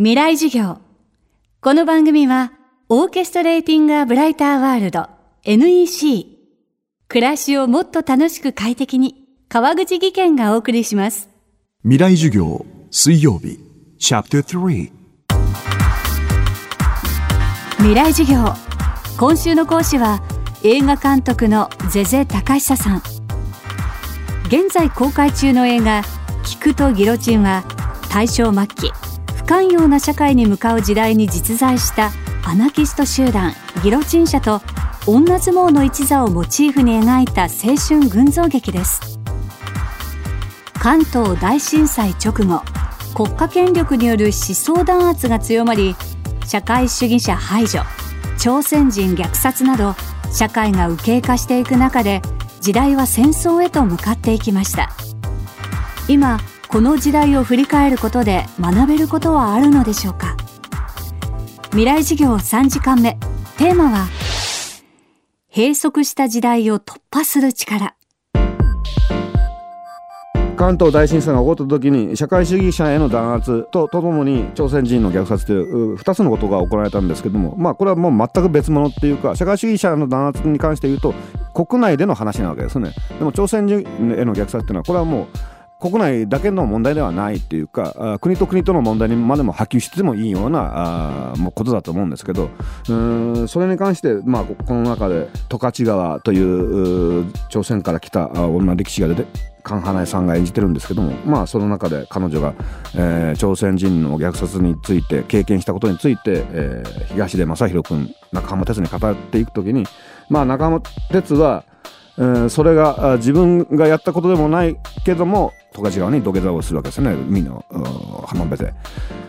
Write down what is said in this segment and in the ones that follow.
未来授業。この番組は、オーケストレーティング・ア・ブライター・ワールド NEC。暮らしをもっと楽しく快適に、川口義賢がお送りします。未来授業水曜日チャプター3未来授業。今週の講師は、映画監督のゼゼ高久さん。現在公開中の映画、聞くとギロチンは、大正末期、不寛容な社会に向かう時代に実在したアナキスト集団ギロチン社と女相撲の一座をモチーフに描いた青春群像劇です。関東大震災直後国家権力による思想弾圧が強まり社会主義者排除朝鮮人虐殺など社会が右傾化していく中で時代は戦争へと向かっていきました。今この時代を振り返ることで学べることはあるのでしょうか？未来授業3時間目。テーマは閉塞した時代を突破する力。関東大震災が起こった時に社会主義者への弾圧とともに朝鮮人の虐殺という2つのことが行われたんですけどもまあこれはもう全く別物っていうか社会主義者の弾圧に関して言うと国内での話なわけですね。でも朝鮮人への虐殺っていうのはこれはもう国内だけの問題ではないっていうか国と国との問題にまでも波及してもいいようなあもうことだと思うんですけどうんそれに関して、まあ、この中で十勝川という朝鮮から来た女力士が出てカン・ハナエさんが演じてるんですけどもまあその中で彼女が、えー朝鮮人の虐殺について経験したことについて、えー東出昌大君中浜哲に語っていく時にまあ中浜哲はえーそれが自分がやったことでもないけども十勝川に土下座をするわけですよね海の浜辺で。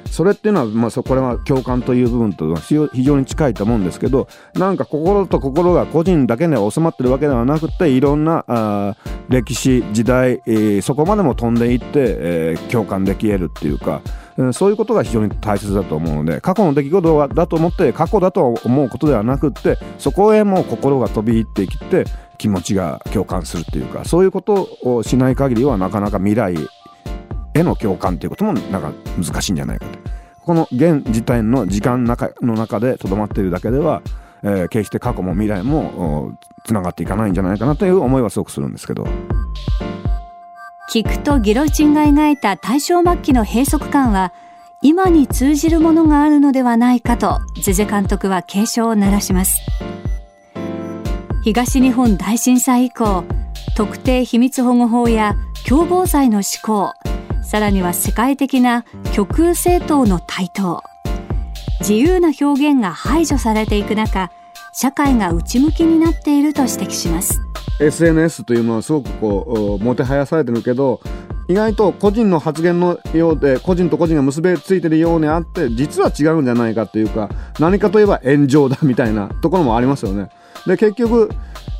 それっていうのは、まあ、これは共感という部分と非常に近いと思うんですけどなんか心と心が個人だけで収まってるわけではなくていろんな歴史時代、えーそこまでも飛んでいって、えー共感でき得るっていうか、うんそういうことが非常に大切だと思うので過去の出来事だと思って過去だと思うことではなくってそこへもう心が飛び入ってきて気持ちが共感するっていうかそういうことをしない限りはなかなか未来への共感ということもなんか難しいんじゃないかと。この現時点の時間の中の中でとどまっているだけでは、えー決して過去も未来もつながっていかないんじゃないかなという思いはすごくするんですけど。聞くとギロチンが描いた大正末期の閉塞感は今に通じるものがあるのではないかとゼゼ監督は警鐘を鳴らします東日本大震災以降特定秘密保護法や共謀罪の施行さらには世界的な極右政党の台頭。自由な表現が排除されていく中社会が内向きになっていると指摘します。SNS というのはすごくこうもてはやされてるけど意外と個人の発言のようで個人と個人が結びついてるようにあって実は違うんじゃないかというか何かといえば炎上だみたいなところもありますよね。で結局、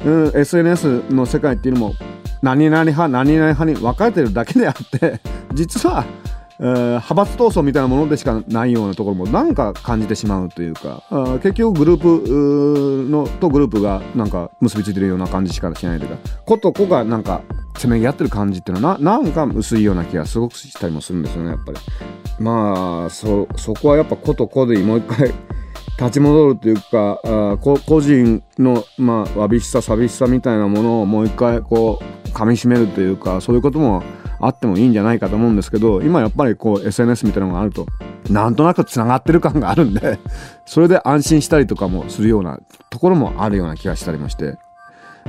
うん、SNS の世界っていうのも何々派何々派に分かれてるだけであって実は、えー派閥闘争みたいなものでしかないようなところもなんか感じてしまうというか結局グループのとグループがなんか結びついてるような感じしかしないというか子と子がなんかせめぎ合ってる感じっていうのはななんか薄いような気がすごくしたりもするんですよねやっぱり。まあそそこはやっぱ子と子でもう一回立ち戻るというかあ個人の、まあ、わびしさ寂しさみたいなものをもう一回こう噛みしめるというかそういうこともあってもいいんじゃないかと思うんですけど今やっぱりこう SNS みたいなのがあるとなんとなくつながってる感があるんで それで安心したりとかもするようなところもあるような気がしたりもして。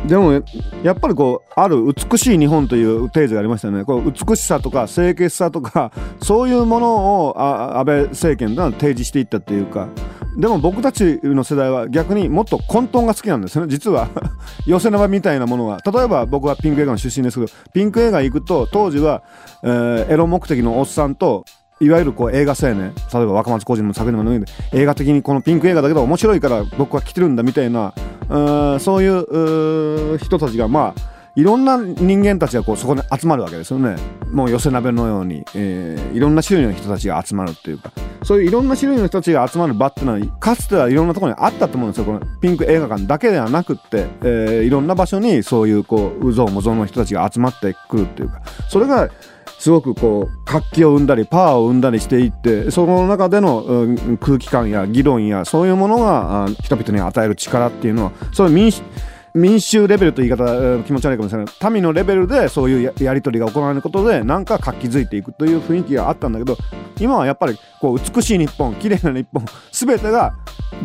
でもやっぱりこうある美しい日本というテーゼがありましたよねこう美しさとか清潔さとかそういうものをあ安倍政権が提示していったっていうかでも僕たちの世代は逆にもっと混沌が好きなんですね。実は。寄せ縄みたいなものは例えば僕はピンク映画の出身ですけどピンク映画行くと当時は、えーエロ目的のおっさんといわゆるこう映画青年。例えば若松浩二の作品のもので映画的にこのピンク映画だけど面白いから僕は来てるんだみたいなうそういう人たちがまあいろんな人間たちがこうそこに集まるわけですよね。もう寄せ鍋のように、えーいろんな種類の人たちが集まるっていうか。そういういろんな種類の人たちが集まる場っていうのはかつてはいろんなところにあったと思うんですよ。このピンク映画館だけではなくって、えーいろんな場所にそういうこううぞうもぞうの人たちが集まってくるっていうか。それがすごくこう活気を生んだりパワーを生んだりしていってその中での、うん、空気感や議論やそういうものが人々に与える力っていうのはそういう民主民衆レベルという言い方気持ち悪いかもしれない民のレベルでそういうやり取りが行われることでなんか活気づいていくという雰囲気があったんだけど今はやっぱりこう美しい日本綺麗な日本全てが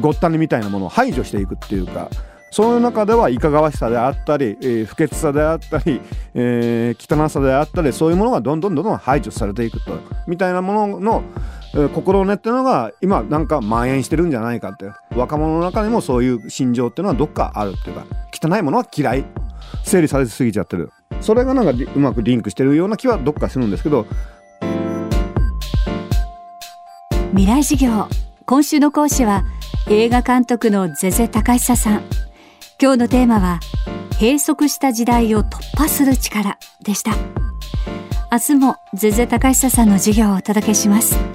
ごったにみたいなものを排除していくっていうかそういう中ではいかがわしさであったり、えー、不潔さであったり、えー、汚さであったりそういうものがどんどんどんどん排除されていくとみたいなものの、えー、心根っていうのが今なんか蔓延してるんじゃないかって若者の中にもそういう心情っていうのはどっかあるっていうか汚いものは嫌い。整理されすぎちゃってる。それがなんかうまくリンクしてるような気はどっかするんですけど。未来事業。今週の講師は映画監督のゼゼ高久さん。今日のテーマは閉塞した時代を突破する力でした。明日もゼゼ高久さんの授業をお届けします。